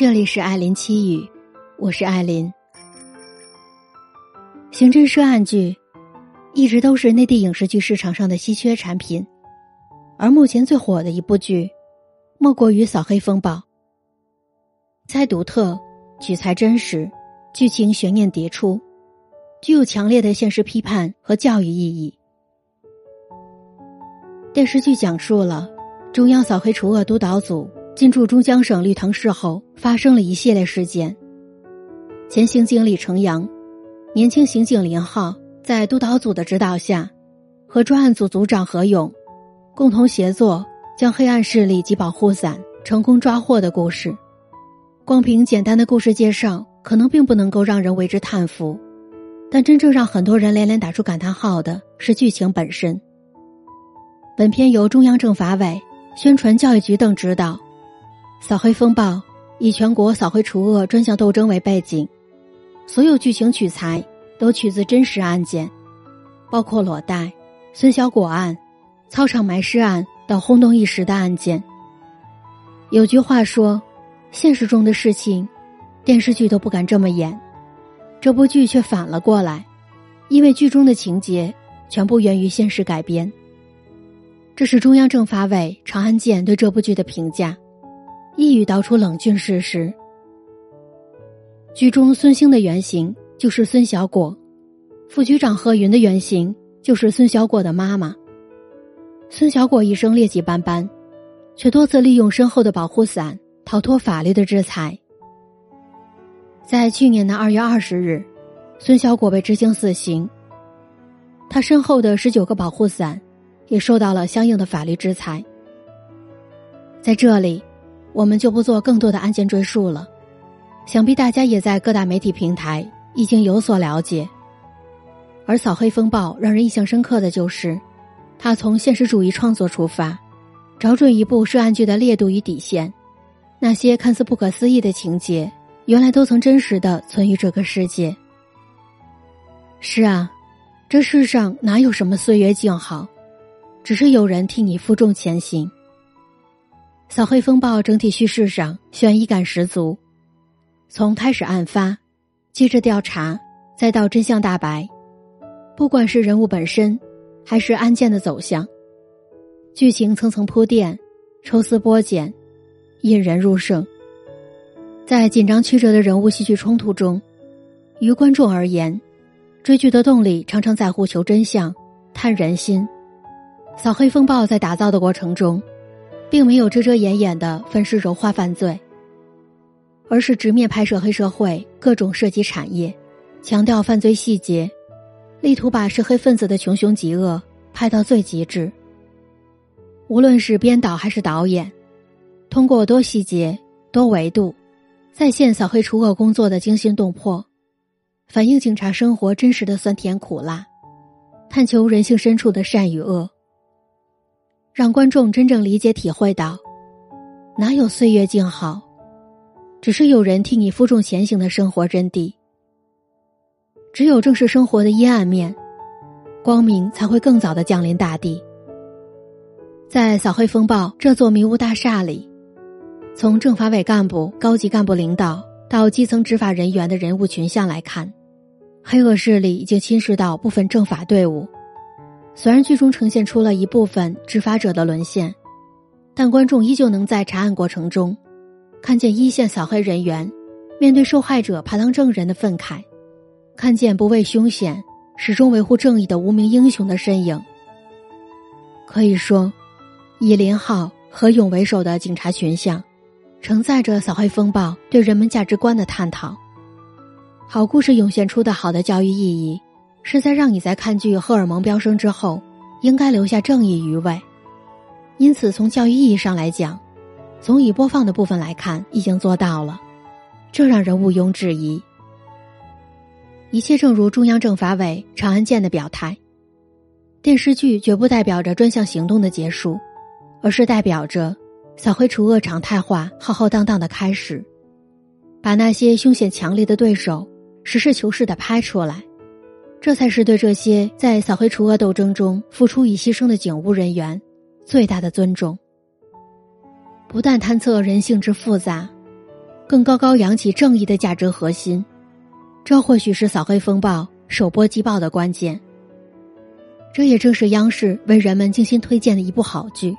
这里是艾琳七语，我是艾琳。刑侦涉案剧一直都是内地影视剧市场上的稀缺产品，而目前最火的一部剧，莫过于《扫黑风暴》。猜独特，取材真实，剧情悬念迭出，具有强烈的现实批判和教育意义。电视剧讲述了中央扫黑除恶督导组。进驻中江省绿塘市后，发生了一系列事件。前刑警李成阳、年轻刑警林浩在督导组的指导下，和专案组组长何勇共同协作，将黑暗势力及保护伞成功抓获的故事。光凭简单的故事介绍，可能并不能够让人为之叹服，但真正让很多人连连打出感叹号的是剧情本身。本片由中央政法委、宣传教育局等指导。扫黑风暴以全国扫黑除恶专项斗争为背景，所有剧情取材都取自真实案件，包括裸贷、孙小果案、操场埋尸案等轰动一时的案件。有句话说：“现实中的事情，电视剧都不敢这么演，这部剧却反了过来，因为剧中的情节全部源于现实改编。”这是中央政法委长安健对这部剧的评价。一语道出冷峻事实。剧中孙兴的原型就是孙小果，副局长贺云的原型就是孙小果的妈妈。孙小果一生劣迹斑斑，却多次利用身后的保护伞逃脱法律的制裁。在去年的二月二十日，孙小果被执行死刑，他身后的十九个保护伞也受到了相应的法律制裁。在这里。我们就不做更多的案件赘述了，想必大家也在各大媒体平台已经有所了解。而《扫黑风暴》让人印象深刻的就是，他从现实主义创作出发，找准一部涉案剧的烈度与底线。那些看似不可思议的情节，原来都曾真实的存于这个世界。是啊，这世上哪有什么岁月静好，只是有人替你负重前行。扫黑风暴整体叙事上悬疑感十足，从开始案发，接着调查，再到真相大白，不管是人物本身，还是案件的走向，剧情层层铺垫，抽丝剥茧，引人入胜。在紧张曲折的人物戏剧冲突中，于观众而言，追剧的动力常常在乎求真相、探人心。扫黑风暴在打造的过程中。并没有遮遮掩掩的粉饰柔化犯罪，而是直面拍摄黑社会各种涉及产业，强调犯罪细节，力图把涉黑分子的穷凶极恶拍到最极致。无论是编导还是导演，通过多细节、多维度，再现扫黑除恶工作的惊心动魄，反映警察生活真实的酸甜苦辣，探求人性深处的善与恶。让观众真正理解体会到，哪有岁月静好，只是有人替你负重前行的生活真谛。只有正视生活的阴暗面，光明才会更早的降临大地。在扫黑风暴这座迷雾大厦里，从政法委干部、高级干部领导到基层执法人员的人物群像来看，黑恶势力已经侵蚀到部分政法队伍。虽然剧中呈现出了一部分执法者的沦陷，但观众依旧能在查案过程中，看见一线扫黑人员面对受害者排当证人的愤慨，看见不畏凶险、始终维护正义的无名英雄的身影。可以说，以林浩、何勇为首的警察群像，承载着扫黑风暴对人们价值观的探讨。好故事涌现出的好的教育意义。是在让你在看剧荷尔蒙飙升之后，应该留下正义余味。因此，从教育意义上来讲，从已播放的部分来看，已经做到了，这让人毋庸置疑。一切正如中央政法委长安健的表态：电视剧绝不代表着专项行动的结束，而是代表着扫黑除恶常态化浩浩荡荡的开始，把那些凶险强烈的对手实事求是的拍出来。这才是对这些在扫黑除恶斗争中付出与牺牲的警务人员最大的尊重。不但探测人性之复杂，更高高扬起正义的价值核心。这或许是扫黑风暴首波击爆的关键。这也正是央视为人们精心推荐的一部好剧。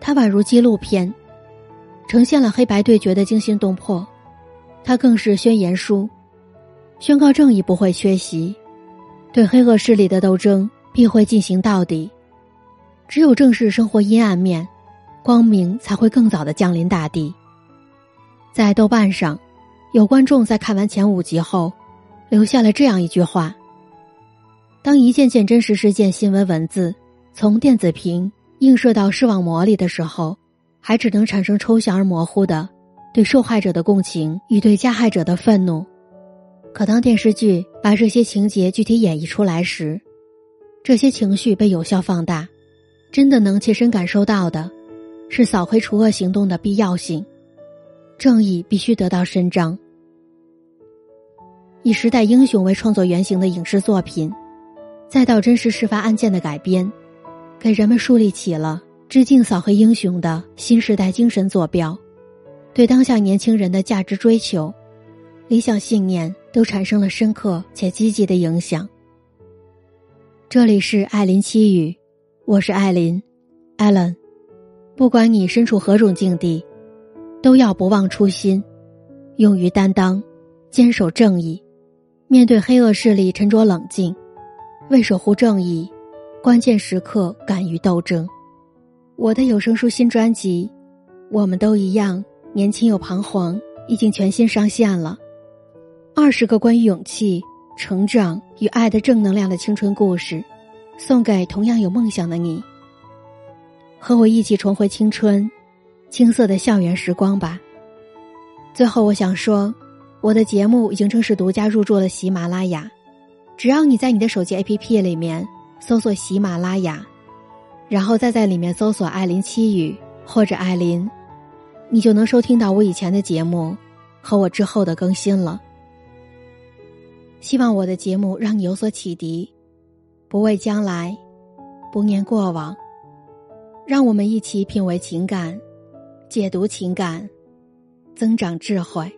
它宛如纪录片，呈现了黑白对决的惊心动魄；它更是宣言书，宣告正义不会缺席，对黑恶势力的斗争必会进行到底。只有正视生活阴暗面，光明才会更早的降临大地。在豆瓣上，有观众在看完前五集后，留下了这样一句话：“当一件件真实事件新闻文字从电子屏。”映射到视网膜里的时候，还只能产生抽象而模糊的对受害者的共情与对加害者的愤怒。可当电视剧把这些情节具体演绎出来时，这些情绪被有效放大，真的能切身感受到的，是扫黑除恶行动的必要性，正义必须得到伸张。以时代英雄为创作原型的影视作品，再到真实事发案件的改编。给人们树立起了致敬扫黑英雄的新时代精神坐标，对当下年轻人的价值追求、理想信念都产生了深刻且积极的影响。这里是艾琳七语，我是艾琳 a l n。不管你身处何种境地，都要不忘初心，勇于担当，坚守正义，面对黑恶势力沉着冷静，为守护正义。关键时刻敢于斗争。我的有声书新专辑《我们都一样，年轻又彷徨》已经全新上线了。二十个关于勇气、成长与爱的正能量的青春故事，送给同样有梦想的你。和我一起重回青春，青涩的校园时光吧。最后，我想说，我的节目已经正式独家入驻了喜马拉雅。只要你在你的手机 APP 里面。搜索喜马拉雅，然后再在里面搜索“艾琳七语”或者“艾琳”，你就能收听到我以前的节目和我之后的更新了。希望我的节目让你有所启迪，不畏将来，不念过往，让我们一起品味情感，解读情感，增长智慧。